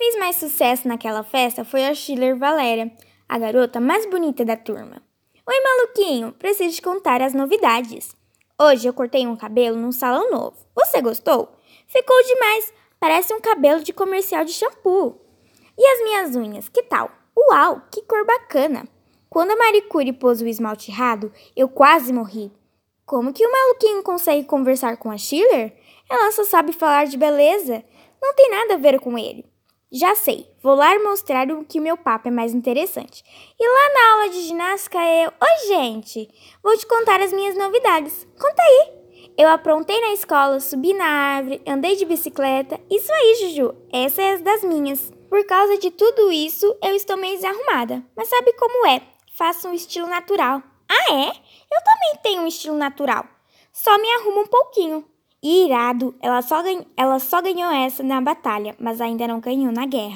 fez mais sucesso naquela festa foi a Schiller Valéria, a garota mais bonita da turma. Oi, maluquinho, preciso te contar as novidades. Hoje eu cortei um cabelo num salão novo. Você gostou? Ficou demais, parece um cabelo de comercial de shampoo. E as minhas unhas, que tal? Uau, que cor bacana! Quando a Maricure pôs o esmalte errado, eu quase morri. Como que o maluquinho consegue conversar com a Schiller? Ela só sabe falar de beleza. Não tem nada a ver com ele. Já sei, vou lá mostrar o que meu papo é mais interessante. E lá na aula de ginástica eu. Oi, gente! Vou te contar as minhas novidades. Conta aí! Eu aprontei na escola, subi na árvore, andei de bicicleta. Isso aí, Juju, essa é as das minhas. Por causa de tudo isso, eu estou meio desarrumada. Mas sabe como é? Faço um estilo natural. Ah, é? Eu também tenho um estilo natural. Só me arrumo um pouquinho. Irado, ela só, ela só ganhou essa na batalha, mas ainda não ganhou na guerra.